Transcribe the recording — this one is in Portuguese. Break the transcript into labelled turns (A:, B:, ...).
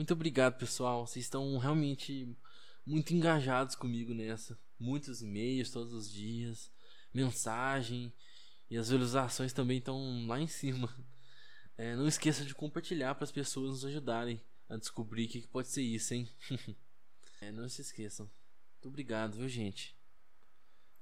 A: Muito obrigado, pessoal. Vocês estão realmente muito engajados comigo nessa. Muitos e-mails todos os dias, mensagem e as visualizações também estão lá em cima. É, não esqueça de compartilhar para as pessoas nos ajudarem a descobrir o que, que pode ser isso, hein? é, não se esqueçam. Muito obrigado, viu, gente?